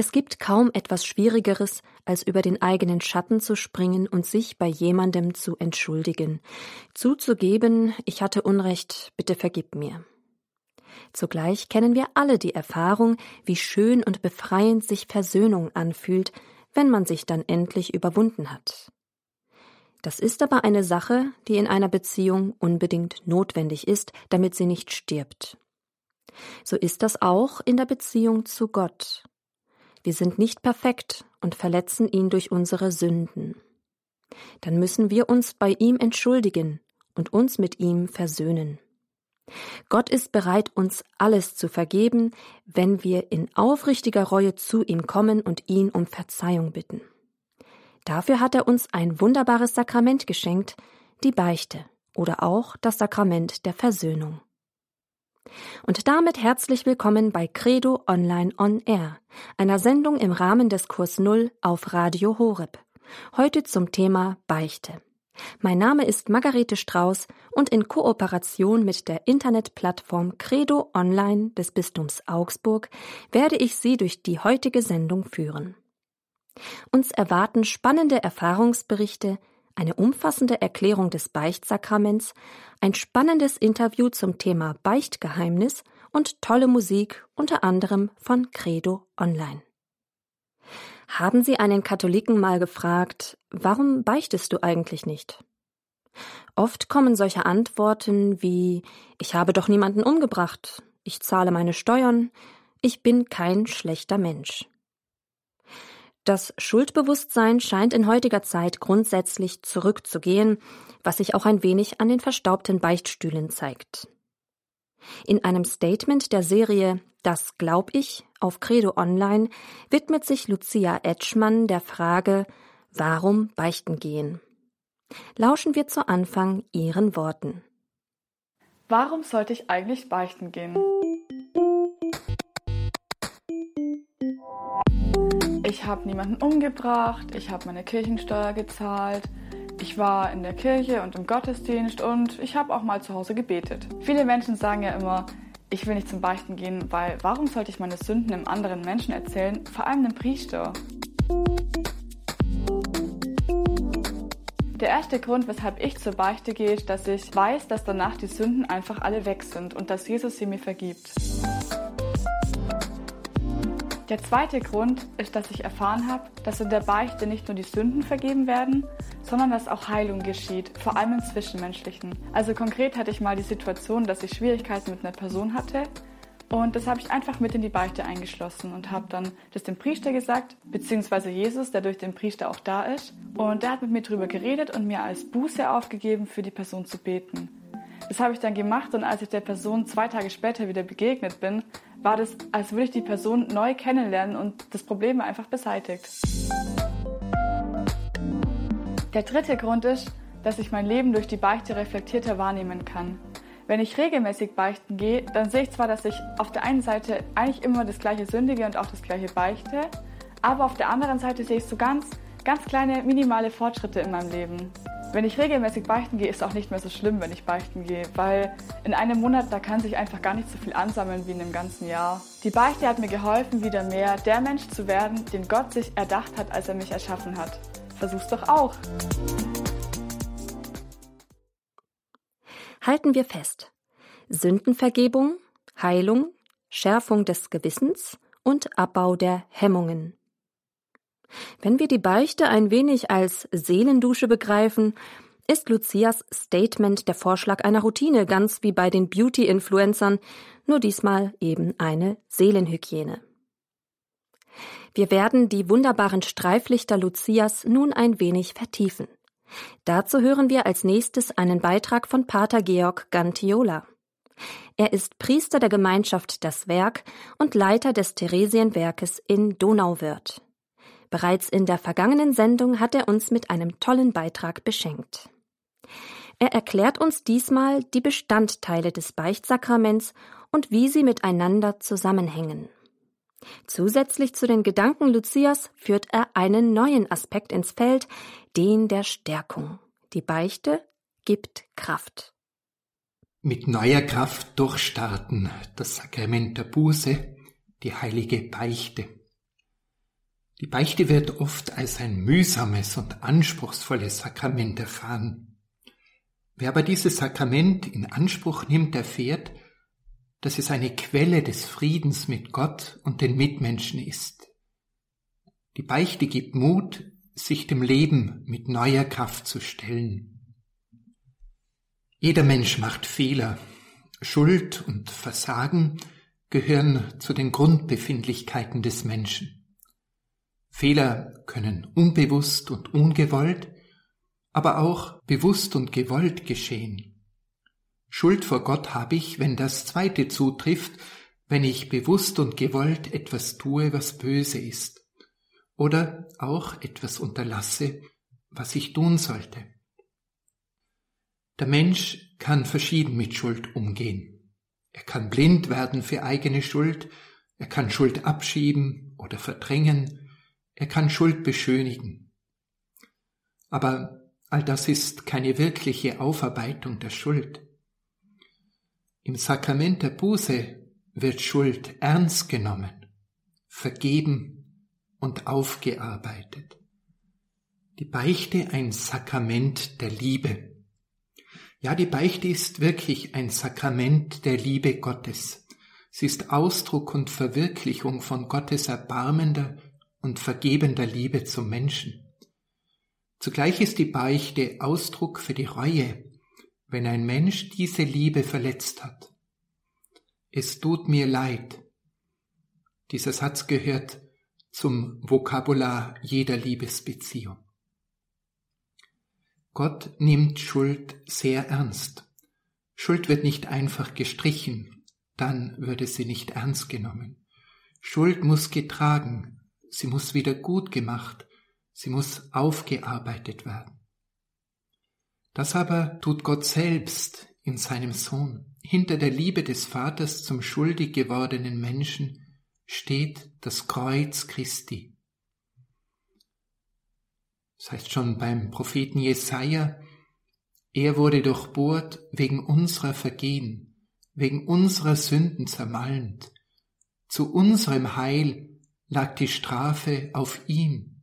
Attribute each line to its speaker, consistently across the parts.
Speaker 1: Es gibt kaum etwas Schwierigeres, als über den eigenen Schatten zu springen und sich bei jemandem zu entschuldigen, zuzugeben, ich hatte Unrecht, bitte vergib mir. Zugleich kennen wir alle die Erfahrung, wie schön und befreiend sich Versöhnung anfühlt, wenn man sich dann endlich überwunden hat. Das ist aber eine Sache, die in einer Beziehung unbedingt notwendig ist, damit sie nicht stirbt. So ist das auch in der Beziehung zu Gott. Wir sind nicht perfekt und verletzen ihn durch unsere Sünden. Dann müssen wir uns bei ihm entschuldigen und uns mit ihm versöhnen. Gott ist bereit, uns alles zu vergeben, wenn wir in aufrichtiger Reue zu ihm kommen und ihn um Verzeihung bitten. Dafür hat er uns ein wunderbares Sakrament geschenkt, die Beichte oder auch das Sakrament der Versöhnung. Und damit herzlich willkommen bei Credo Online On Air, einer Sendung im Rahmen des Kurs Null auf Radio Horeb. Heute zum Thema Beichte. Mein Name ist Margarete Strauß und in Kooperation mit der Internetplattform Credo Online des Bistums Augsburg werde ich Sie durch die heutige Sendung führen. Uns erwarten spannende Erfahrungsberichte, eine umfassende Erklärung des Beichtsakraments, ein spannendes Interview zum Thema Beichtgeheimnis und tolle Musik, unter anderem von Credo Online. Haben Sie einen Katholiken mal gefragt, warum beichtest du eigentlich nicht? Oft kommen solche Antworten wie Ich habe doch niemanden umgebracht, ich zahle meine Steuern, ich bin kein schlechter Mensch. Das Schuldbewusstsein scheint in heutiger Zeit grundsätzlich zurückzugehen, was sich auch ein wenig an den verstaubten Beichtstühlen zeigt. In einem Statement der Serie Das glaub ich auf Credo Online widmet sich Lucia Etschmann der Frage, warum beichten gehen. Lauschen wir zu Anfang ihren Worten.
Speaker 2: Warum sollte ich eigentlich beichten gehen? Ich habe niemanden umgebracht, ich habe meine Kirchensteuer gezahlt, ich war in der Kirche und im Gottesdienst und ich habe auch mal zu Hause gebetet. Viele Menschen sagen ja immer, ich will nicht zum Beichten gehen, weil warum sollte ich meine Sünden einem anderen Menschen erzählen, vor allem einem Priester? Der erste Grund, weshalb ich zur Beichte gehe, ist, dass ich weiß, dass danach die Sünden einfach alle weg sind und dass Jesus sie mir vergibt. Der zweite Grund ist, dass ich erfahren habe, dass in der Beichte nicht nur die Sünden vergeben werden, sondern dass auch Heilung geschieht, vor allem im Zwischenmenschlichen. Also konkret hatte ich mal die Situation, dass ich Schwierigkeiten mit einer Person hatte und das habe ich einfach mit in die Beichte eingeschlossen und habe dann das dem Priester gesagt, beziehungsweise Jesus, der durch den Priester auch da ist. Und der hat mit mir drüber geredet und mir als Buße aufgegeben, für die Person zu beten. Das habe ich dann gemacht und als ich der Person zwei Tage später wieder begegnet bin, war das, als würde ich die Person neu kennenlernen und das Problem einfach beseitigt. Der dritte Grund ist, dass ich mein Leben durch die Beichte reflektierter wahrnehmen kann. Wenn ich regelmäßig beichten gehe, dann sehe ich zwar, dass ich auf der einen Seite eigentlich immer das gleiche sündige und auch das gleiche beichte, aber auf der anderen Seite sehe ich so ganz, ganz kleine, minimale Fortschritte in meinem Leben. Wenn ich regelmäßig beichten gehe, ist es auch nicht mehr so schlimm, wenn ich beichten gehe, weil in einem Monat, da kann sich einfach gar nicht so viel ansammeln wie in einem ganzen Jahr. Die Beichte hat mir geholfen, wieder mehr der Mensch zu werden, den Gott sich erdacht hat, als er mich erschaffen hat. Versuch's doch auch.
Speaker 1: Halten wir fest. Sündenvergebung, Heilung, Schärfung des Gewissens und Abbau der Hemmungen. Wenn wir die Beichte ein wenig als Seelendusche begreifen, ist Lucias Statement der Vorschlag einer Routine, ganz wie bei den Beauty-Influencern, nur diesmal eben eine Seelenhygiene. Wir werden die wunderbaren Streiflichter Lucias nun ein wenig vertiefen. Dazu hören wir als nächstes einen Beitrag von Pater Georg Gantiola. Er ist Priester der Gemeinschaft Das Werk und Leiter des Theresienwerkes in Donauwörth. Bereits in der vergangenen Sendung hat er uns mit einem tollen Beitrag beschenkt. Er erklärt uns diesmal die Bestandteile des Beichtsakraments und wie sie miteinander zusammenhängen. Zusätzlich zu den Gedanken Lucias führt er einen neuen Aspekt ins Feld, den der Stärkung. Die Beichte gibt Kraft.
Speaker 3: Mit neuer Kraft durchstarten das Sakrament der Buße, die heilige Beichte. Die Beichte wird oft als ein mühsames und anspruchsvolles Sakrament erfahren. Wer aber dieses Sakrament in Anspruch nimmt, erfährt, dass es eine Quelle des Friedens mit Gott und den Mitmenschen ist. Die Beichte gibt Mut, sich dem Leben mit neuer Kraft zu stellen. Jeder Mensch macht Fehler. Schuld und Versagen gehören zu den Grundbefindlichkeiten des Menschen. Fehler können unbewusst und ungewollt, aber auch bewusst und gewollt geschehen. Schuld vor Gott habe ich, wenn das zweite zutrifft, wenn ich bewusst und gewollt etwas tue, was böse ist, oder auch etwas unterlasse, was ich tun sollte. Der Mensch kann verschieden mit Schuld umgehen. Er kann blind werden für eigene Schuld, er kann Schuld abschieben oder verdrängen, er kann Schuld beschönigen. Aber all das ist keine wirkliche Aufarbeitung der Schuld. Im Sakrament der Buße wird Schuld ernst genommen, vergeben und aufgearbeitet. Die Beichte ein Sakrament der Liebe. Ja, die Beichte ist wirklich ein Sakrament der Liebe Gottes. Sie ist Ausdruck und Verwirklichung von Gottes erbarmender und vergebender Liebe zum Menschen. Zugleich ist die Beichte Ausdruck für die Reue, wenn ein Mensch diese Liebe verletzt hat. Es tut mir leid. Dieser Satz gehört zum Vokabular jeder Liebesbeziehung. Gott nimmt Schuld sehr ernst. Schuld wird nicht einfach gestrichen, dann würde sie nicht ernst genommen. Schuld muss getragen, sie muss wieder gut gemacht, sie muss aufgearbeitet werden. Das aber tut Gott selbst in seinem Sohn. Hinter der Liebe des Vaters zum schuldig gewordenen Menschen steht das Kreuz Christi. Das heißt schon beim Propheten Jesaja, er wurde durchbohrt wegen unserer Vergehen, wegen unserer Sünden zermalmt. Zu unserem Heil lag die Strafe auf ihm,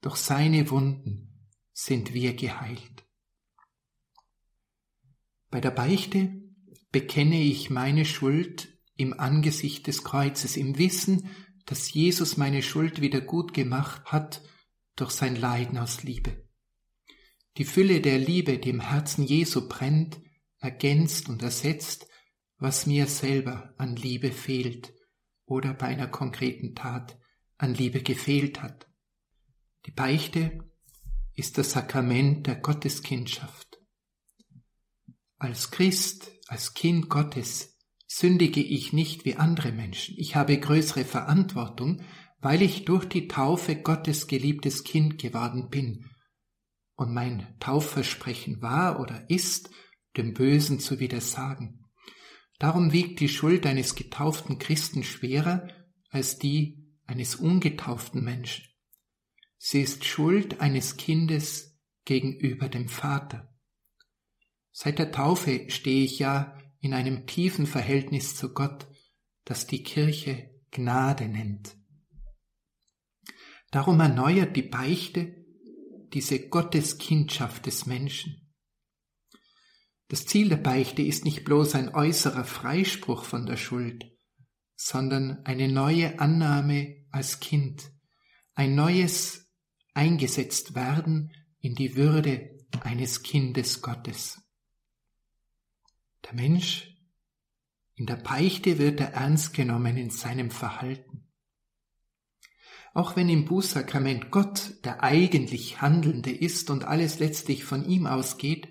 Speaker 3: durch seine Wunden sind wir geheilt. Bei der Beichte bekenne ich meine Schuld im Angesicht des Kreuzes, im Wissen, dass Jesus meine Schuld wieder gut gemacht hat durch sein Leiden aus Liebe. Die Fülle der Liebe, die im Herzen Jesu brennt, ergänzt und ersetzt, was mir selber an Liebe fehlt oder bei einer konkreten Tat an Liebe gefehlt hat. Die Beichte ist das Sakrament der Gotteskindschaft. Als Christ, als Kind Gottes, sündige ich nicht wie andere Menschen. Ich habe größere Verantwortung, weil ich durch die Taufe Gottes geliebtes Kind geworden bin. Und mein Taufversprechen war oder ist, dem Bösen zu widersagen. Darum wiegt die Schuld eines getauften Christen schwerer als die eines ungetauften Menschen. Sie ist Schuld eines Kindes gegenüber dem Vater. Seit der Taufe stehe ich ja in einem tiefen Verhältnis zu Gott, das die Kirche Gnade nennt. Darum erneuert die Beichte diese Gotteskindschaft des Menschen. Das Ziel der Beichte ist nicht bloß ein äußerer Freispruch von der Schuld, sondern eine neue Annahme als Kind, ein neues eingesetzt werden in die Würde eines Kindes Gottes. Der Mensch in der Beichte wird er ernst genommen in seinem Verhalten. Auch wenn im Bußsakrament Gott der eigentlich Handelnde ist und alles letztlich von ihm ausgeht,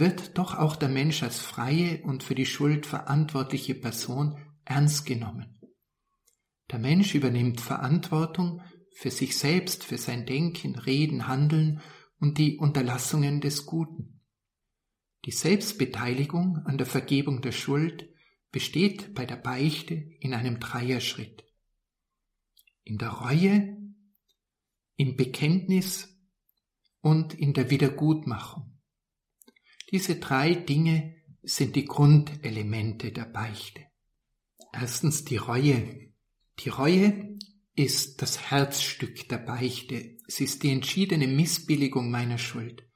Speaker 3: wird doch auch der Mensch als freie und für die Schuld verantwortliche Person ernst genommen. Der Mensch übernimmt Verantwortung für sich selbst, für sein Denken, Reden, Handeln und die Unterlassungen des Guten. Die Selbstbeteiligung an der Vergebung der Schuld besteht bei der Beichte in einem Dreierschritt. In der Reue, im Bekenntnis und in der Wiedergutmachung. Diese drei Dinge sind die Grundelemente der Beichte. Erstens die Reue. Die Reue ist das Herzstück der Beichte. Es ist die entschiedene Missbilligung meiner Schuld.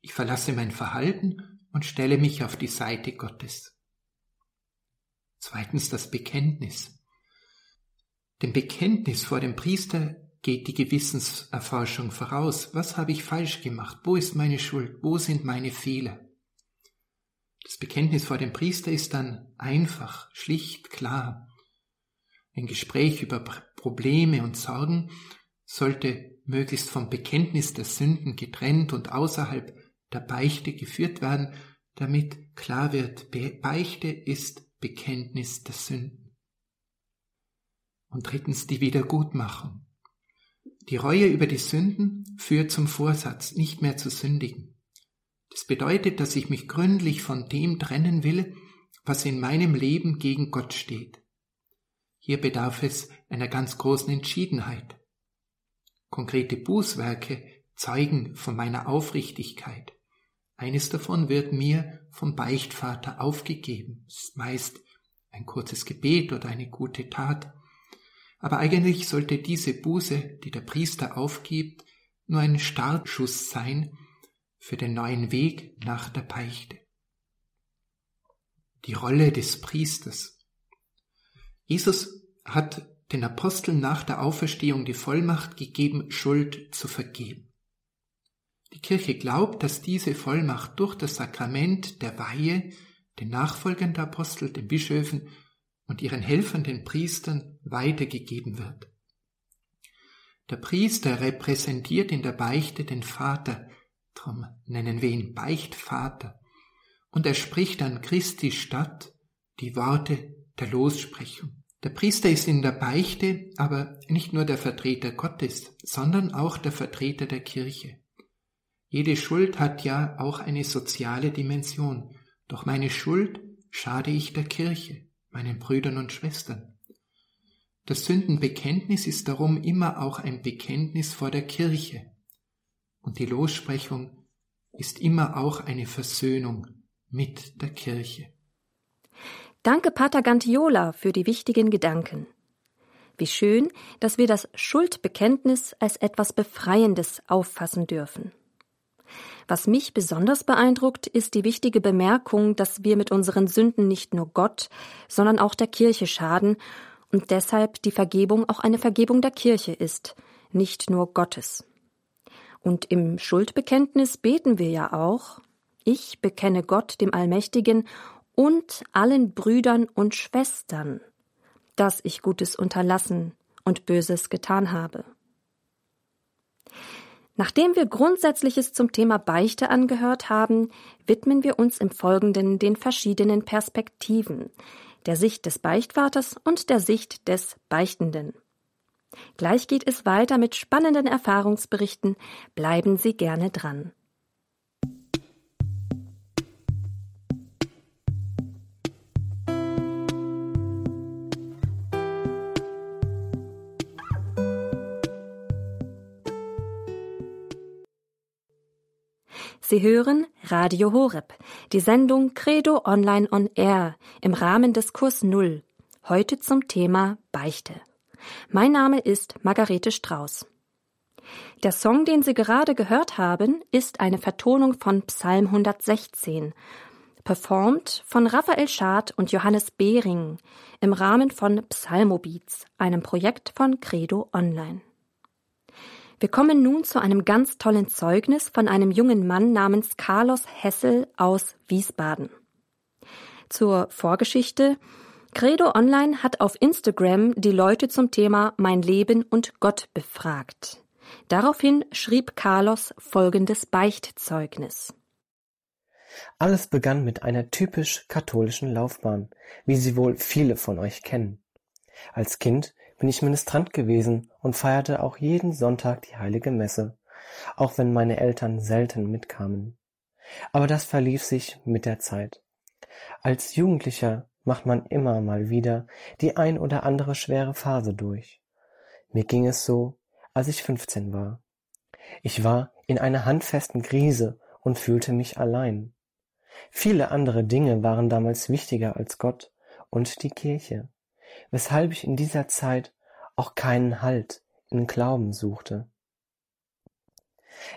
Speaker 3: Ich verlasse mein Verhalten und stelle mich auf die Seite Gottes. Zweitens das Bekenntnis. Dem Bekenntnis vor dem Priester geht die Gewissenserforschung voraus. Was habe ich falsch gemacht? Wo ist meine Schuld? Wo sind meine Fehler? Das Bekenntnis vor dem Priester ist dann einfach, schlicht, klar. Ein Gespräch über Probleme und Sorgen sollte möglichst vom Bekenntnis der Sünden getrennt und außerhalb der Beichte geführt werden, damit klar wird, Beichte ist Bekenntnis der Sünden. Und drittens die Wiedergutmachung. Die Reue über die Sünden führt zum Vorsatz, nicht mehr zu sündigen. Das bedeutet, dass ich mich gründlich von dem trennen will, was in meinem Leben gegen Gott steht. Hier bedarf es einer ganz großen Entschiedenheit. Konkrete Bußwerke zeugen von meiner Aufrichtigkeit. Eines davon wird mir vom Beichtvater aufgegeben. Meist ein kurzes Gebet oder eine gute Tat. Aber eigentlich sollte diese Buße, die der Priester aufgibt, nur ein Startschuss sein für den neuen Weg nach der Beichte. Die Rolle des Priesters. Jesus hat den Aposteln nach der Auferstehung die Vollmacht gegeben, Schuld zu vergeben. Die Kirche glaubt, dass diese Vollmacht durch das Sakrament der Weihe den Nachfolgern der Apostel, den Bischöfen und ihren Helfern, den Priestern, weitergegeben wird. Der Priester repräsentiert in der Beichte den Vater, darum nennen wir ihn Beichtvater, und er spricht an Christi statt die Worte der Lossprechung. Der Priester ist in der Beichte aber nicht nur der Vertreter Gottes, sondern auch der Vertreter der Kirche. Jede Schuld hat ja auch eine soziale Dimension. Doch meine Schuld schade ich der Kirche meinen Brüdern und Schwestern. Das Sündenbekenntnis ist darum immer auch ein Bekenntnis vor der Kirche. Und die Lossprechung ist immer auch eine Versöhnung mit der Kirche.
Speaker 1: Danke, Pater Gantiola, für die wichtigen Gedanken. Wie schön, dass wir das Schuldbekenntnis als etwas Befreiendes auffassen dürfen. Was mich besonders beeindruckt, ist die wichtige Bemerkung, dass wir mit unseren Sünden nicht nur Gott, sondern auch der Kirche schaden und deshalb die Vergebung auch eine Vergebung der Kirche ist, nicht nur Gottes. Und im Schuldbekenntnis beten wir ja auch, ich bekenne Gott, dem Allmächtigen, und allen Brüdern und Schwestern, dass ich Gutes unterlassen und Böses getan habe. Nachdem wir Grundsätzliches zum Thema Beichte angehört haben, widmen wir uns im Folgenden den verschiedenen Perspektiven, der Sicht des Beichtvaters und der Sicht des Beichtenden. Gleich geht es weiter mit spannenden Erfahrungsberichten. Bleiben Sie gerne dran. Sie hören Radio Horeb, die Sendung Credo Online on Air im Rahmen des Kurs Null. Heute zum Thema Beichte. Mein Name ist Margarete Strauß. Der Song, den Sie gerade gehört haben, ist eine Vertonung von Psalm 116, performt von Raphael Schad und Johannes Behring im Rahmen von Psalmobeats, einem Projekt von Credo Online. Wir kommen nun zu einem ganz tollen Zeugnis von einem jungen Mann namens Carlos Hessel aus Wiesbaden. Zur Vorgeschichte. Credo Online hat auf Instagram die Leute zum Thema Mein Leben und Gott befragt. Daraufhin schrieb Carlos folgendes Beichtzeugnis.
Speaker 4: Alles begann mit einer typisch katholischen Laufbahn, wie sie wohl viele von euch kennen. Als Kind bin ich Ministrant gewesen und feierte auch jeden Sonntag die heilige Messe, auch wenn meine Eltern selten mitkamen. Aber das verlief sich mit der Zeit. Als Jugendlicher macht man immer mal wieder die ein oder andere schwere Phase durch. Mir ging es so, als ich 15 war. Ich war in einer handfesten Krise und fühlte mich allein. Viele andere Dinge waren damals wichtiger als Gott und die Kirche weshalb ich in dieser Zeit auch keinen Halt in Glauben suchte.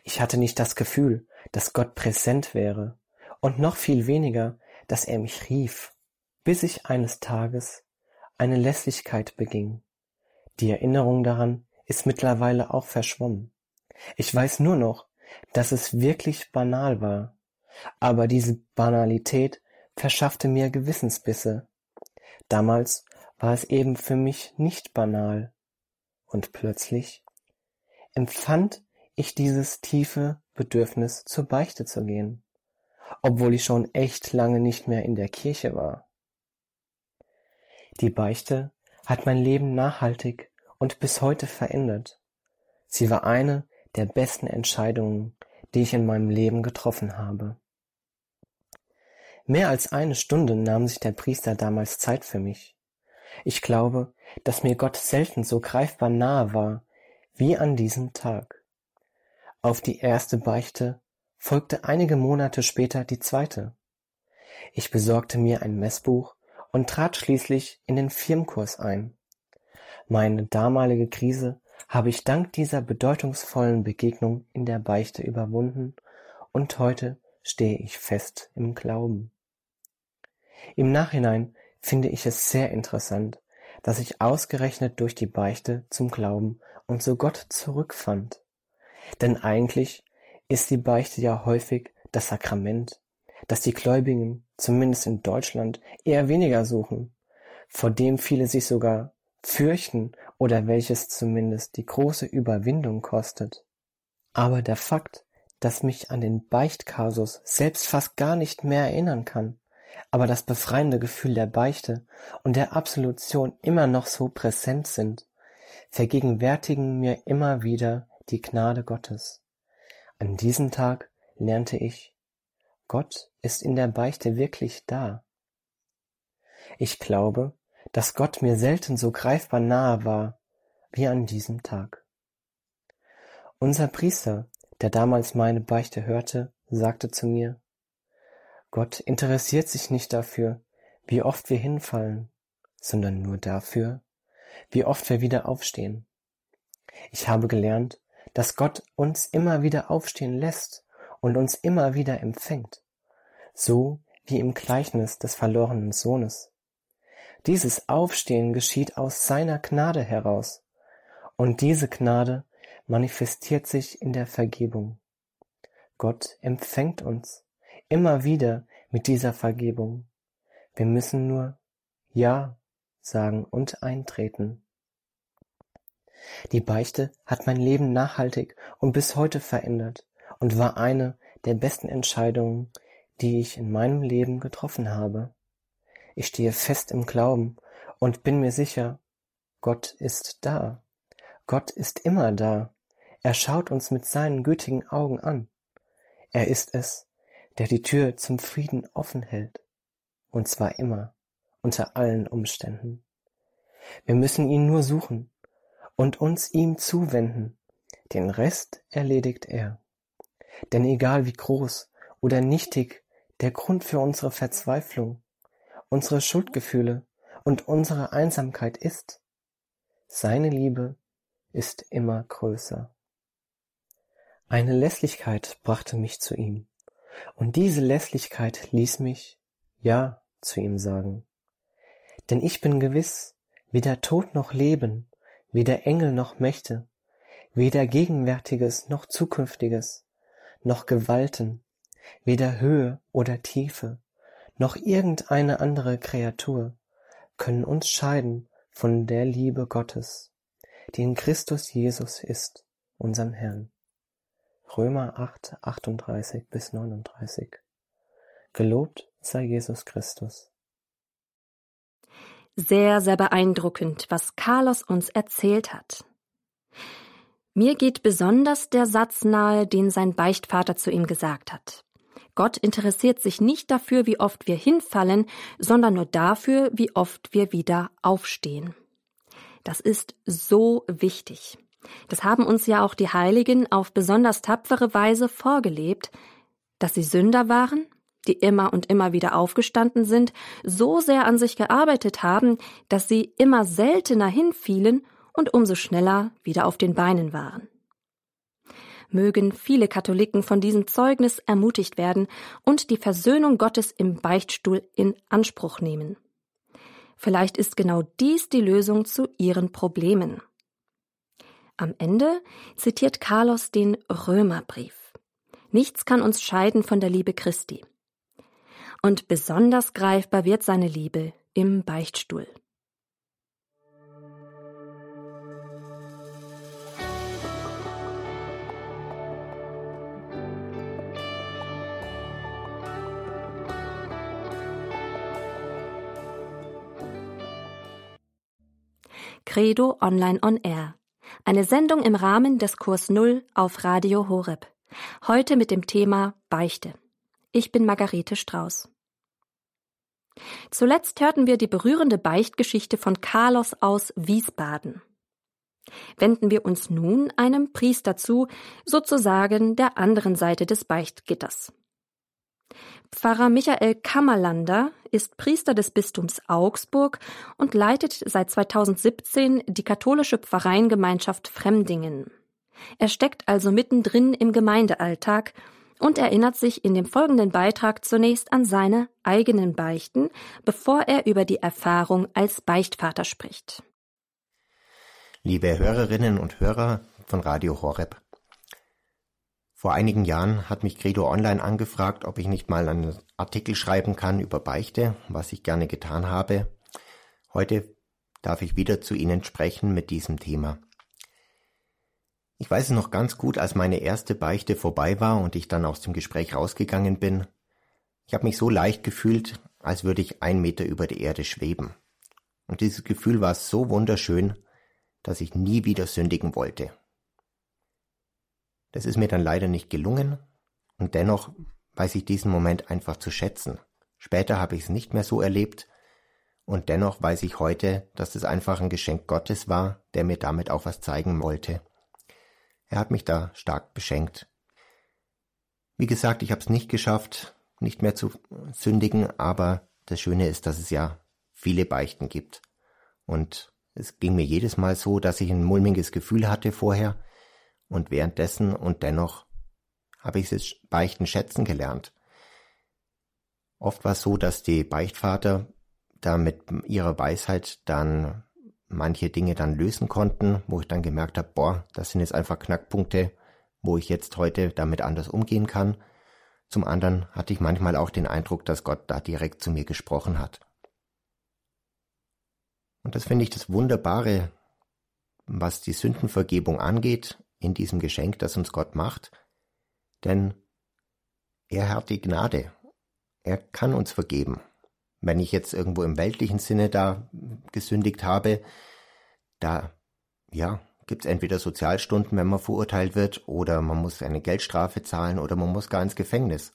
Speaker 4: Ich hatte nicht das Gefühl, dass Gott präsent wäre und noch viel weniger, dass er mich rief, bis ich eines Tages eine Lässlichkeit beging. Die Erinnerung daran ist mittlerweile auch verschwommen. Ich weiß nur noch, dass es wirklich banal war, aber diese Banalität verschaffte mir Gewissensbisse. Damals war es eben für mich nicht banal. Und plötzlich empfand ich dieses tiefe Bedürfnis, zur Beichte zu gehen, obwohl ich schon echt lange nicht mehr in der Kirche war. Die Beichte hat mein Leben nachhaltig und bis heute verändert. Sie war eine der besten Entscheidungen, die ich in meinem Leben getroffen habe. Mehr als eine Stunde nahm sich der Priester damals Zeit für mich. Ich glaube, dass mir Gott selten so greifbar nahe war wie an diesem Tag. Auf die erste Beichte folgte einige Monate später die zweite. Ich besorgte mir ein Messbuch und trat schließlich in den Firmkurs ein. Meine damalige Krise habe ich dank dieser bedeutungsvollen Begegnung in der Beichte überwunden und heute stehe ich fest im Glauben. Im Nachhinein finde ich es sehr interessant, dass ich ausgerechnet durch die Beichte zum Glauben und zu Gott zurückfand. Denn eigentlich ist die Beichte ja häufig das Sakrament, das die Gläubigen, zumindest in Deutschland, eher weniger suchen, vor dem viele sich sogar fürchten oder welches zumindest die große Überwindung kostet. Aber der Fakt, dass mich an den Beichtkasus selbst fast gar nicht mehr erinnern kann, aber das befreiende Gefühl der Beichte und der Absolution immer noch so präsent sind, vergegenwärtigen mir immer wieder die Gnade Gottes. An diesem Tag lernte ich, Gott ist in der Beichte wirklich da. Ich glaube, dass Gott mir selten so greifbar nahe war wie an diesem Tag. Unser Priester, der damals meine Beichte hörte, sagte zu mir, Gott interessiert sich nicht dafür, wie oft wir hinfallen, sondern nur dafür, wie oft wir wieder aufstehen. Ich habe gelernt, dass Gott uns immer wieder aufstehen lässt und uns immer wieder empfängt, so wie im Gleichnis des verlorenen Sohnes. Dieses Aufstehen geschieht aus seiner Gnade heraus, und diese Gnade manifestiert sich in der Vergebung. Gott empfängt uns immer wieder mit dieser Vergebung. Wir müssen nur Ja sagen und eintreten. Die Beichte hat mein Leben nachhaltig und bis heute verändert und war eine der besten Entscheidungen, die ich in meinem Leben getroffen habe. Ich stehe fest im Glauben und bin mir sicher, Gott ist da. Gott ist immer da. Er schaut uns mit seinen gütigen Augen an. Er ist es, der die Tür zum Frieden offen hält, und zwar immer, unter allen Umständen. Wir müssen ihn nur suchen und uns ihm zuwenden, den Rest erledigt er. Denn egal wie groß oder nichtig der Grund für unsere Verzweiflung, unsere Schuldgefühle und unsere Einsamkeit ist, seine Liebe ist immer größer. Eine Lässlichkeit brachte mich zu ihm, und diese Lässlichkeit ließ mich Ja zu ihm sagen. Denn ich bin gewiss, weder Tod noch Leben, weder Engel noch Mächte, weder Gegenwärtiges noch Zukünftiges, noch Gewalten, weder Höhe oder Tiefe, noch irgendeine andere Kreatur können uns scheiden von der Liebe Gottes, die in Christus Jesus ist, unserem Herrn. Römer 8, 38 bis 39. Gelobt sei Jesus Christus.
Speaker 1: Sehr, sehr beeindruckend, was Carlos uns erzählt hat. Mir geht besonders der Satz nahe, den sein Beichtvater zu ihm gesagt hat. Gott interessiert sich nicht dafür, wie oft wir hinfallen, sondern nur dafür, wie oft wir wieder aufstehen. Das ist so wichtig. Das haben uns ja auch die Heiligen auf besonders tapfere Weise vorgelebt, dass sie Sünder waren, die immer und immer wieder aufgestanden sind, so sehr an sich gearbeitet haben, dass sie immer seltener hinfielen und umso schneller wieder auf den Beinen waren. Mögen viele Katholiken von diesem Zeugnis ermutigt werden und die Versöhnung Gottes im Beichtstuhl in Anspruch nehmen. Vielleicht ist genau dies die Lösung zu ihren Problemen. Am Ende zitiert Carlos den Römerbrief. Nichts kann uns scheiden von der Liebe Christi. Und besonders greifbar wird seine Liebe im Beichtstuhl. Credo Online on Air. Eine Sendung im Rahmen des Kurs Null auf Radio Horeb. Heute mit dem Thema Beichte. Ich bin Margarete Strauß. Zuletzt hörten wir die berührende Beichtgeschichte von Carlos aus Wiesbaden. Wenden wir uns nun einem Priester zu, sozusagen der anderen Seite des Beichtgitters. Pfarrer Michael Kammerlander ist Priester des Bistums Augsburg und leitet seit 2017 die katholische Pfarreiengemeinschaft Fremdingen. Er steckt also mittendrin im Gemeindealltag und erinnert sich in dem folgenden Beitrag zunächst an seine eigenen Beichten, bevor er über die Erfahrung als Beichtvater spricht.
Speaker 5: Liebe Hörerinnen und Hörer von Radio Horeb. Vor einigen Jahren hat mich Credo Online angefragt, ob ich nicht mal einen Artikel schreiben kann über Beichte, was ich gerne getan habe. Heute darf ich wieder zu Ihnen sprechen mit diesem Thema. Ich weiß es noch ganz gut, als meine erste Beichte vorbei war und ich dann aus dem Gespräch rausgegangen bin. Ich habe mich so leicht gefühlt, als würde ich ein Meter über der Erde schweben. Und dieses Gefühl war so wunderschön, dass ich nie wieder sündigen wollte. Das ist mir dann leider nicht gelungen und dennoch weiß ich diesen Moment einfach zu schätzen. Später habe ich es nicht mehr so erlebt und dennoch weiß ich heute, dass es einfach ein Geschenk Gottes war, der mir damit auch was zeigen wollte. Er hat mich da stark beschenkt. Wie gesagt, ich habe es nicht geschafft, nicht mehr zu sündigen, aber das Schöne ist, dass es ja viele Beichten gibt. Und es ging mir jedes Mal so, dass ich ein mulmiges Gefühl hatte vorher, und währenddessen und dennoch habe ich es Beichten schätzen gelernt. Oft war es so, dass die Beichtvater da mit ihrer Weisheit dann manche Dinge dann lösen konnten, wo ich dann gemerkt habe, boah, das sind jetzt einfach Knackpunkte, wo ich jetzt heute damit anders umgehen kann. Zum anderen hatte ich manchmal auch den Eindruck, dass Gott da direkt zu mir gesprochen hat. Und das finde ich das Wunderbare, was die Sündenvergebung angeht, in diesem Geschenk, das uns Gott macht, denn er hat die Gnade. Er kann uns vergeben. Wenn ich jetzt irgendwo im weltlichen Sinne da gesündigt habe, da, ja, gibt's entweder Sozialstunden, wenn man verurteilt wird, oder man muss eine Geldstrafe zahlen, oder man muss gar ins Gefängnis.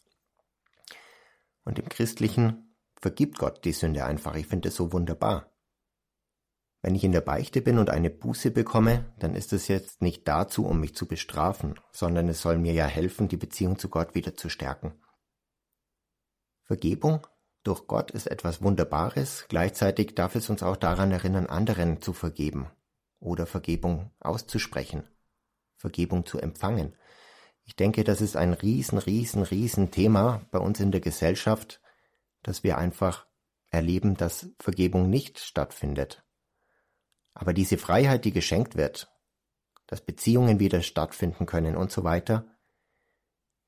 Speaker 5: Und im Christlichen vergibt Gott die Sünde einfach. Ich finde es so wunderbar. Wenn ich in der Beichte bin und eine Buße bekomme, dann ist es jetzt nicht dazu, um mich zu bestrafen, sondern es soll mir ja helfen, die Beziehung zu Gott wieder zu stärken. Vergebung durch Gott ist etwas Wunderbares, gleichzeitig darf es uns auch daran erinnern, anderen zu vergeben oder Vergebung auszusprechen, Vergebung zu empfangen. Ich denke, das ist ein riesen, riesen, riesen Thema bei uns in der Gesellschaft, dass wir einfach erleben, dass Vergebung nicht stattfindet. Aber diese Freiheit, die geschenkt wird, dass Beziehungen wieder stattfinden können und so weiter,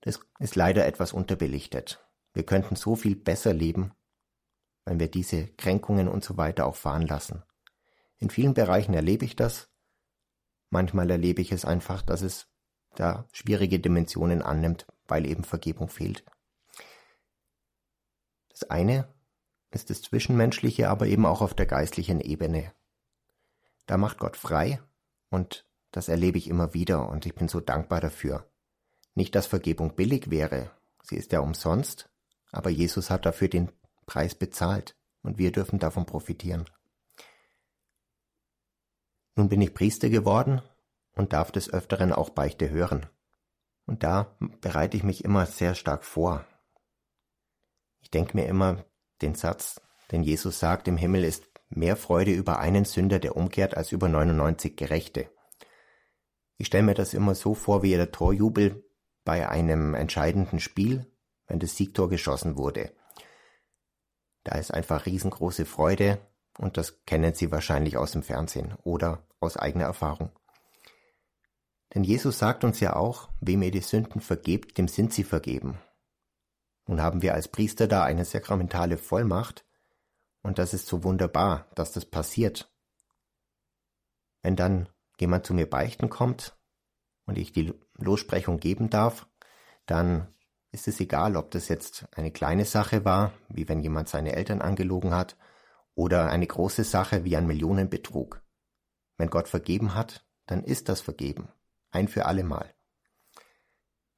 Speaker 5: das ist leider etwas unterbelichtet. Wir könnten so viel besser leben, wenn wir diese Kränkungen und so weiter auch fahren lassen. In vielen Bereichen erlebe ich das. Manchmal erlebe ich es einfach, dass es da schwierige Dimensionen annimmt, weil eben Vergebung fehlt. Das eine ist das Zwischenmenschliche, aber eben auch auf der geistlichen Ebene. Da macht Gott frei und das erlebe ich immer wieder und ich bin so dankbar dafür. Nicht, dass Vergebung billig wäre, sie ist ja umsonst, aber Jesus hat dafür den Preis bezahlt und wir dürfen davon profitieren. Nun bin ich Priester geworden und darf des Öfteren auch Beichte hören. Und da bereite ich mich immer sehr stark vor. Ich denke mir immer den Satz, den Jesus sagt, im Himmel ist mehr Freude über einen Sünder, der umkehrt, als über 99 Gerechte. Ich stelle mir das immer so vor wie der Torjubel bei einem entscheidenden Spiel, wenn das Siegtor geschossen wurde. Da ist einfach riesengroße Freude und das kennen Sie wahrscheinlich aus dem Fernsehen oder aus eigener Erfahrung. Denn Jesus sagt uns ja auch, wem ihr die Sünden vergebt, dem sind sie vergeben. Nun haben wir als Priester da eine sakramentale Vollmacht und das ist so wunderbar, dass das passiert. Wenn dann jemand zu mir beichten kommt und ich die Lossprechung geben darf, dann ist es egal, ob das jetzt eine kleine Sache war, wie wenn jemand seine Eltern angelogen hat, oder eine große Sache wie ein Millionenbetrug. Wenn Gott vergeben hat, dann ist das vergeben, ein für allemal.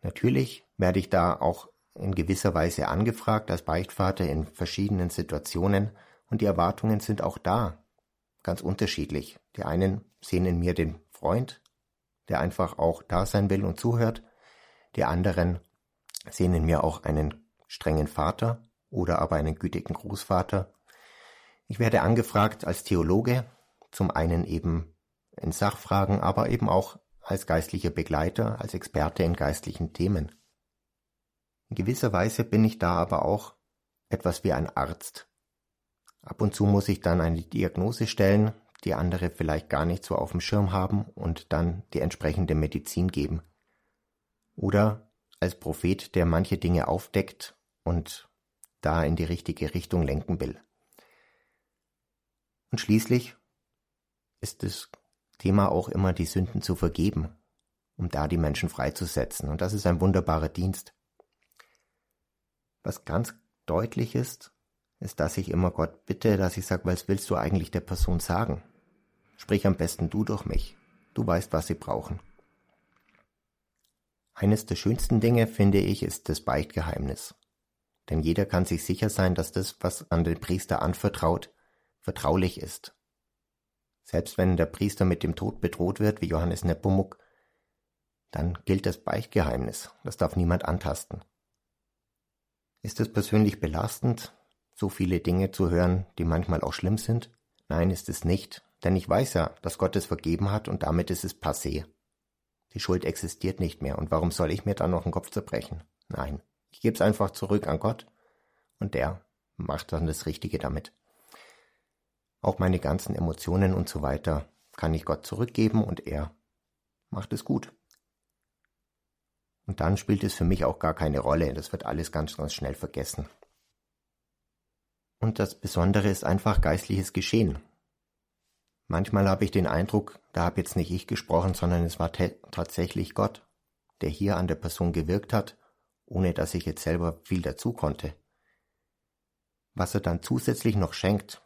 Speaker 5: Natürlich werde ich da auch in gewisser Weise angefragt als Beichtvater in verschiedenen Situationen und die Erwartungen sind auch da, ganz unterschiedlich. Die einen sehen in mir den Freund, der einfach auch da sein will und zuhört, die anderen sehen in mir auch einen strengen Vater oder aber einen gütigen Großvater. Ich werde angefragt als Theologe, zum einen eben in Sachfragen, aber eben auch als geistlicher Begleiter, als Experte in geistlichen Themen. In gewisser Weise bin ich da aber auch etwas wie ein Arzt. Ab und zu muss ich dann eine Diagnose stellen, die andere vielleicht gar nicht so auf dem Schirm haben und dann die entsprechende Medizin geben. Oder als Prophet, der manche Dinge aufdeckt und da in die richtige Richtung lenken will. Und schließlich ist das Thema auch immer die Sünden zu vergeben, um da die Menschen freizusetzen. Und das ist ein wunderbarer Dienst. Was ganz deutlich ist, ist, dass ich immer Gott bitte, dass ich sage, was willst du eigentlich der Person sagen? Sprich am besten du durch mich. Du weißt, was sie brauchen. Eines der schönsten Dinge, finde ich, ist das Beichtgeheimnis. Denn jeder kann sich sicher sein, dass das, was an den Priester anvertraut, vertraulich ist. Selbst wenn der Priester mit dem Tod bedroht wird, wie Johannes Nepomuk, dann gilt das Beichtgeheimnis. Das darf niemand antasten. Ist es persönlich belastend, so viele Dinge zu hören, die manchmal auch schlimm sind? Nein, ist es nicht, denn ich weiß ja, dass Gott es vergeben hat und damit ist es passé. Die Schuld existiert nicht mehr. Und warum soll ich mir dann noch den Kopf zerbrechen? Nein. Ich gebe es einfach zurück an Gott und der macht dann das Richtige damit. Auch meine ganzen Emotionen und so weiter kann ich Gott zurückgeben und er macht es gut. Und dann spielt es für mich auch gar keine Rolle. Das wird alles ganz, ganz schnell vergessen. Und das Besondere ist einfach geistliches Geschehen. Manchmal habe ich den Eindruck, da habe jetzt nicht ich gesprochen, sondern es war tatsächlich Gott, der hier an der Person gewirkt hat, ohne dass ich jetzt selber viel dazu konnte. Was er dann zusätzlich noch schenkt,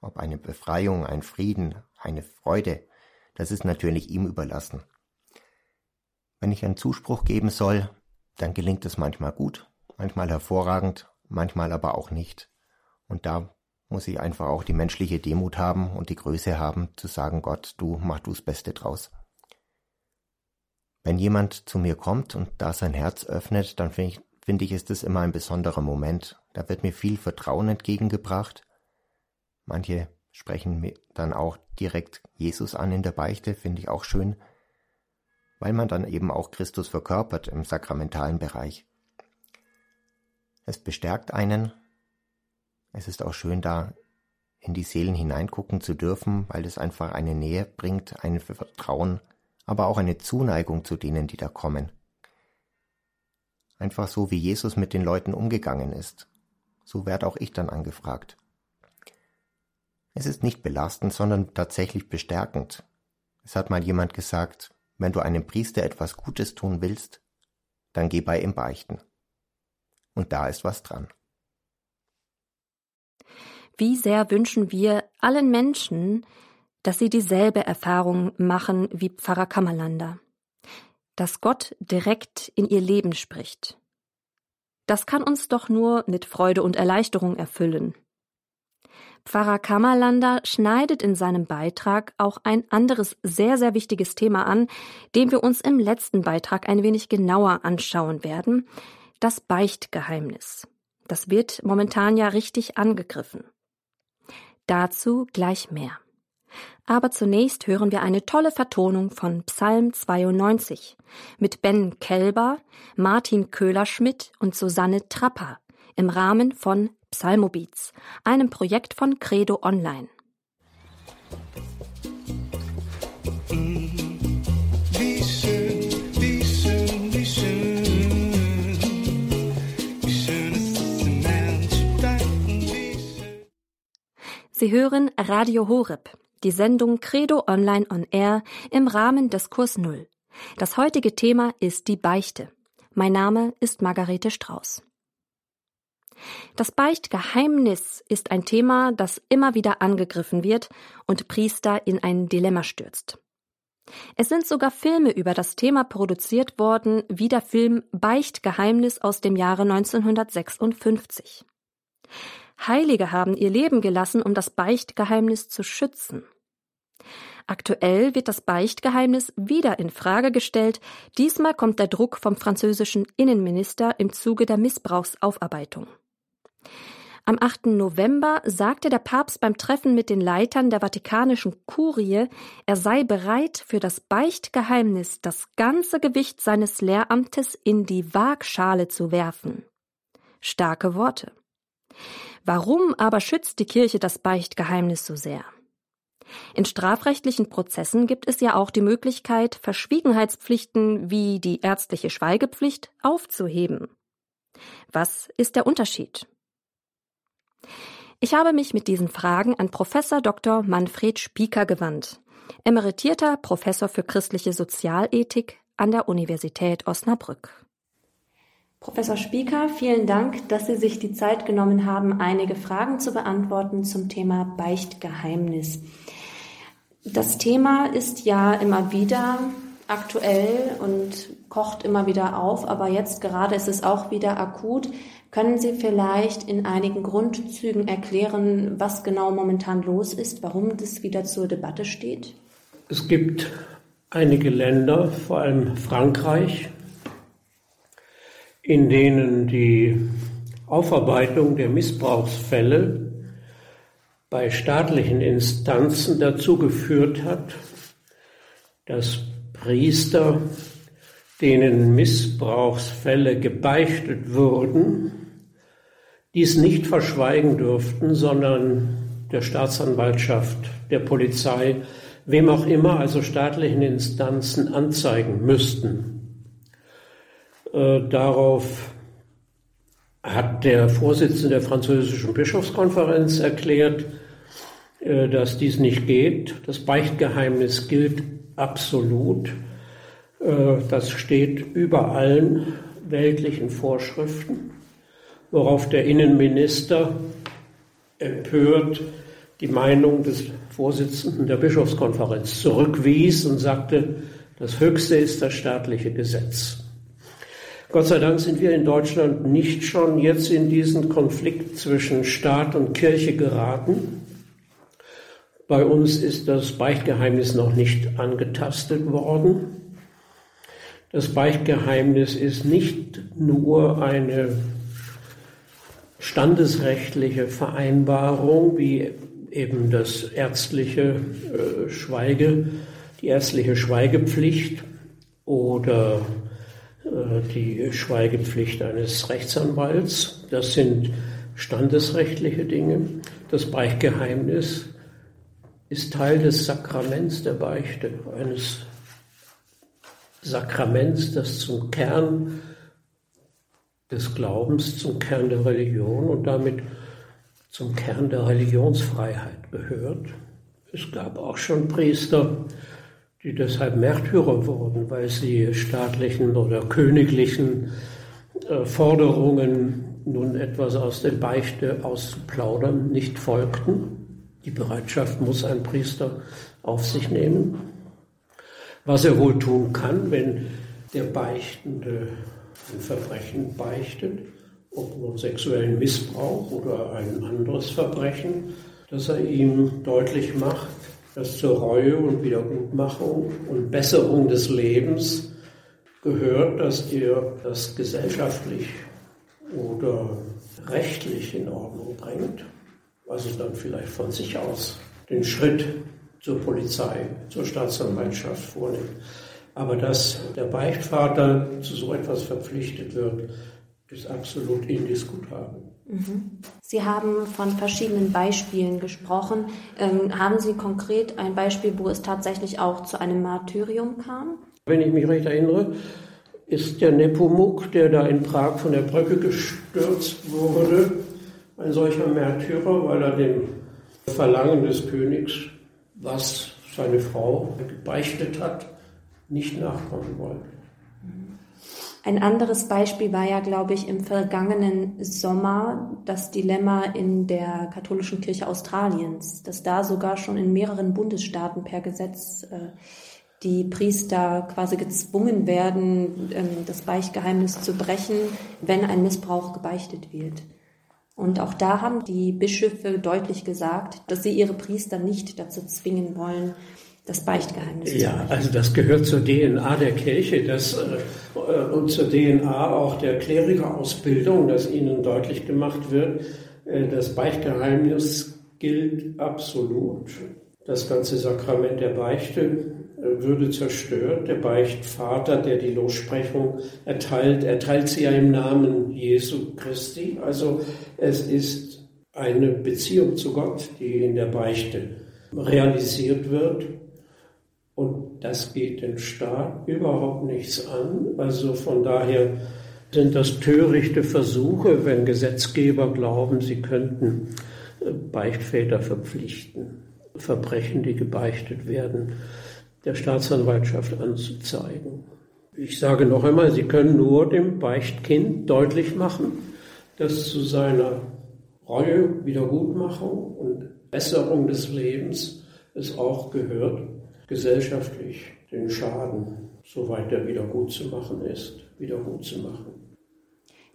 Speaker 5: ob eine Befreiung, ein Frieden, eine Freude, das ist natürlich ihm überlassen. Wenn ich einen Zuspruch geben soll, dann gelingt es manchmal gut, manchmal hervorragend, manchmal aber auch nicht. Und da muss ich einfach auch die menschliche Demut haben und die Größe haben, zu sagen, Gott, du mach du's Beste draus. Wenn jemand zu mir kommt und da sein Herz öffnet, dann finde ich, finde ich, ist es immer ein besonderer Moment. Da wird mir viel Vertrauen entgegengebracht. Manche sprechen mir dann auch direkt Jesus an in der Beichte, finde ich auch schön, weil man dann eben auch Christus verkörpert im sakramentalen Bereich. Es bestärkt einen, es ist auch schön, da in die Seelen hineingucken zu dürfen, weil es einfach eine Nähe bringt, ein Vertrauen, aber auch eine Zuneigung zu denen, die da kommen. Einfach so, wie Jesus mit den Leuten umgegangen ist. So werde auch ich dann angefragt. Es ist nicht belastend, sondern tatsächlich bestärkend. Es hat mal jemand gesagt, wenn du einem Priester etwas Gutes tun willst, dann geh bei ihm beichten. Und da ist was dran.
Speaker 1: Wie sehr wünschen wir allen Menschen, dass sie dieselbe Erfahrung machen wie Pfarrer Kammerlander, dass Gott direkt in ihr Leben spricht. Das kann uns doch nur mit Freude und Erleichterung erfüllen. Pfarrer Kammerlander schneidet in seinem Beitrag auch ein anderes sehr, sehr wichtiges Thema an, dem wir uns im letzten Beitrag ein wenig genauer anschauen werden, das Beichtgeheimnis. Das wird momentan ja richtig angegriffen. Dazu gleich mehr. Aber zunächst hören wir eine tolle Vertonung von Psalm 92 mit Ben Kelber, Martin Köhler-Schmidt und Susanne Trapper im Rahmen von Psalmobeats, einem Projekt von Credo Online. Sie hören Radio Horeb, die Sendung Credo Online on Air im Rahmen des Kurs Null. Das heutige Thema ist die Beichte. Mein Name ist Margarete Strauß. Das Beichtgeheimnis ist ein Thema, das immer wieder angegriffen wird und Priester in ein Dilemma stürzt. Es sind sogar Filme über das Thema produziert worden, wie der Film Beichtgeheimnis aus dem Jahre 1956. Heilige haben ihr Leben gelassen, um das Beichtgeheimnis zu schützen. Aktuell wird das Beichtgeheimnis wieder in Frage gestellt. Diesmal kommt der Druck vom französischen Innenminister im Zuge der Missbrauchsaufarbeitung. Am 8. November sagte der Papst beim Treffen mit den Leitern der Vatikanischen Kurie, er sei bereit, für das Beichtgeheimnis das ganze Gewicht seines Lehramtes in die Waagschale zu werfen. Starke Worte. Warum aber schützt die Kirche das Beichtgeheimnis so sehr? In strafrechtlichen Prozessen gibt es ja auch die Möglichkeit, Verschwiegenheitspflichten wie die ärztliche Schweigepflicht aufzuheben. Was ist der Unterschied? Ich habe mich mit diesen Fragen an Professor Dr. Manfred Spieker gewandt, emeritierter Professor für christliche Sozialethik an der Universität Osnabrück. Professor Spieker, vielen Dank, dass Sie sich die Zeit genommen haben, einige Fragen zu beantworten zum Thema Beichtgeheimnis. Das Thema ist ja immer wieder aktuell und kocht immer wieder auf, aber jetzt gerade ist es auch wieder akut. Können Sie vielleicht in einigen Grundzügen erklären, was genau momentan los ist, warum das wieder zur Debatte steht?
Speaker 6: Es gibt einige Länder, vor allem Frankreich, in denen die Aufarbeitung der Missbrauchsfälle bei staatlichen Instanzen dazu geführt hat, dass Priester, denen Missbrauchsfälle gebeichtet wurden, dies nicht verschweigen dürften, sondern der Staatsanwaltschaft, der Polizei, wem auch immer, also staatlichen Instanzen anzeigen müssten. Äh, darauf hat der Vorsitzende der französischen Bischofskonferenz erklärt, äh, dass dies nicht geht. Das Beichtgeheimnis gilt absolut. Äh, das steht über allen weltlichen Vorschriften, worauf der Innenminister empört die Meinung des Vorsitzenden der Bischofskonferenz zurückwies und sagte, das Höchste ist das staatliche Gesetz. Gott sei Dank sind wir in Deutschland nicht schon jetzt in diesen Konflikt zwischen Staat und Kirche geraten. Bei uns ist das Beichtgeheimnis noch nicht angetastet worden. Das Beichtgeheimnis ist nicht nur eine standesrechtliche Vereinbarung, wie eben das ärztliche äh, Schweige, die ärztliche Schweigepflicht oder die Schweigepflicht eines Rechtsanwalts. Das sind standesrechtliche Dinge. Das Beichtgeheimnis ist Teil des Sakraments der Beichte, eines Sakraments, das zum Kern des Glaubens, zum Kern der Religion und damit zum Kern der Religionsfreiheit gehört. Es gab auch schon Priester, die deshalb Märtyrer wurden, weil sie staatlichen oder königlichen äh, Forderungen, nun etwas aus der Beichte auszuplaudern, nicht folgten. Die Bereitschaft muss ein Priester auf sich nehmen. Was er wohl tun kann, wenn der Beichtende ein Verbrechen beichtet, ob nun sexuellen Missbrauch oder ein anderes Verbrechen, dass er ihm deutlich macht, dass zur Reue und Wiedergutmachung und Besserung des Lebens gehört, dass ihr das gesellschaftlich oder rechtlich in Ordnung bringt. Also dann vielleicht von sich aus den Schritt zur Polizei, zur Staatsanwaltschaft vornimmt. Aber dass der Beichtvater zu so etwas verpflichtet wird, ist absolut indiskutabel.
Speaker 1: Mhm. Sie haben von verschiedenen Beispielen gesprochen. Ähm, haben Sie konkret ein Beispiel, wo es tatsächlich auch zu einem Martyrium kam?
Speaker 6: Wenn ich mich recht erinnere, ist der Nepomuk, der da in Prag von der Brücke gestürzt wurde, ein solcher Märtyrer, weil er dem Verlangen des Königs, was seine Frau gebeichtet hat, nicht nachkommen wollte.
Speaker 1: Ein anderes Beispiel war ja, glaube ich, im vergangenen Sommer das Dilemma in der katholischen Kirche Australiens, dass da sogar schon in mehreren Bundesstaaten per Gesetz äh, die Priester quasi gezwungen werden, ähm, das Beichtgeheimnis zu brechen, wenn ein Missbrauch gebeichtet wird. Und auch da haben die Bischöfe deutlich gesagt, dass sie ihre Priester nicht dazu zwingen wollen, das Beichtgeheimnis
Speaker 6: Ja, also das gehört zur DNA der Kirche das, äh, und zur DNA auch der Klerikerausbildung, dass ihnen deutlich gemacht wird, äh, das Beichtgeheimnis gilt absolut. Das ganze Sakrament der Beichte äh, würde zerstört. Der Beichtvater, der die Lossprechung erteilt, erteilt sie ja im Namen Jesu Christi. Also es ist eine Beziehung zu Gott, die in der Beichte realisiert wird. Und das geht den Staat überhaupt nichts an. Also von daher sind das törichte Versuche, wenn Gesetzgeber glauben, sie könnten äh, Beichtväter verpflichten, Verbrechen, die gebeichtet werden, der Staatsanwaltschaft anzuzeigen. Ich sage noch einmal, Sie können nur dem Beichtkind deutlich machen, dass zu seiner Reue, Wiedergutmachung und Besserung des Lebens es auch gehört, gesellschaftlich den Schaden, soweit er wieder gut zu machen ist, wieder gut zu machen.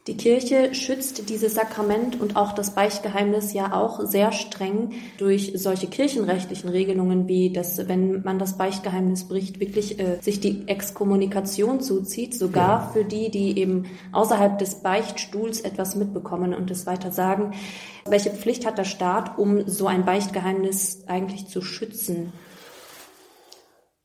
Speaker 1: Die Kirche schützt dieses Sakrament und auch das Beichtgeheimnis ja auch sehr streng durch solche kirchenrechtlichen Regelungen, wie dass, wenn man das Beichtgeheimnis bricht, wirklich äh, sich die Exkommunikation zuzieht, sogar ja. für die, die eben außerhalb des Beichtstuhls etwas mitbekommen und es weiter sagen. Welche Pflicht hat der Staat, um so ein Beichtgeheimnis eigentlich zu schützen?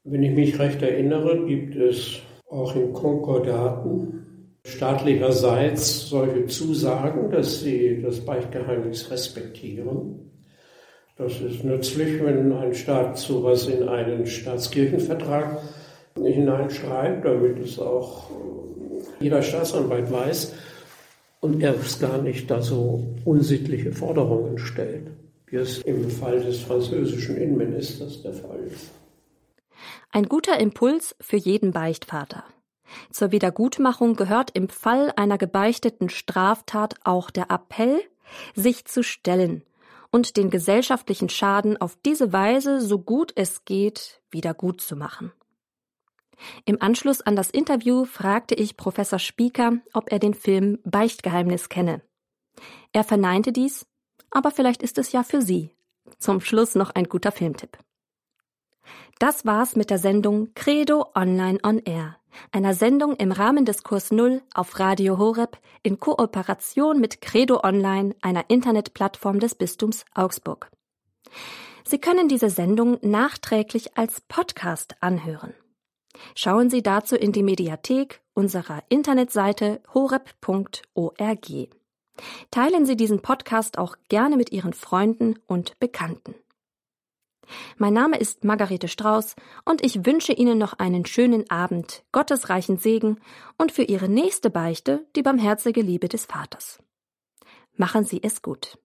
Speaker 6: Wenn ich mich recht erinnere, gibt es auch in Konkordaten staatlicherseits solche Zusagen, dass sie das Beichtgeheimnis respektieren. Das ist nützlich, wenn ein Staat sowas in einen Staatskirchenvertrag hineinschreibt, damit es auch jeder Staatsanwalt weiß und er es gar nicht da so unsittliche Forderungen stellt, wie es im Fall des französischen Innenministers der Fall ist.
Speaker 1: Ein guter Impuls für jeden Beichtvater. Zur Wiedergutmachung gehört im Fall einer gebeichteten Straftat auch der Appell, sich zu stellen und den gesellschaftlichen Schaden auf diese Weise, so gut es geht, wieder gut zu machen. Im Anschluss an das Interview fragte ich Professor Spieker, ob er den Film Beichtgeheimnis kenne. Er verneinte dies, aber vielleicht ist es ja für Sie. Zum Schluss noch ein guter Filmtipp. Das war's mit der Sendung Credo Online on Air, einer Sendung im Rahmen des Kurs Null auf Radio Horeb in Kooperation mit Credo Online, einer Internetplattform des Bistums Augsburg. Sie können diese Sendung nachträglich als Podcast anhören. Schauen Sie dazu in die Mediathek unserer Internetseite horeb.org. Teilen Sie diesen Podcast auch gerne mit Ihren Freunden und Bekannten. Mein Name ist Margarete Strauß und ich wünsche Ihnen noch einen schönen Abend, gottesreichen Segen und für Ihre nächste Beichte die barmherzige Liebe des Vaters. Machen Sie es gut.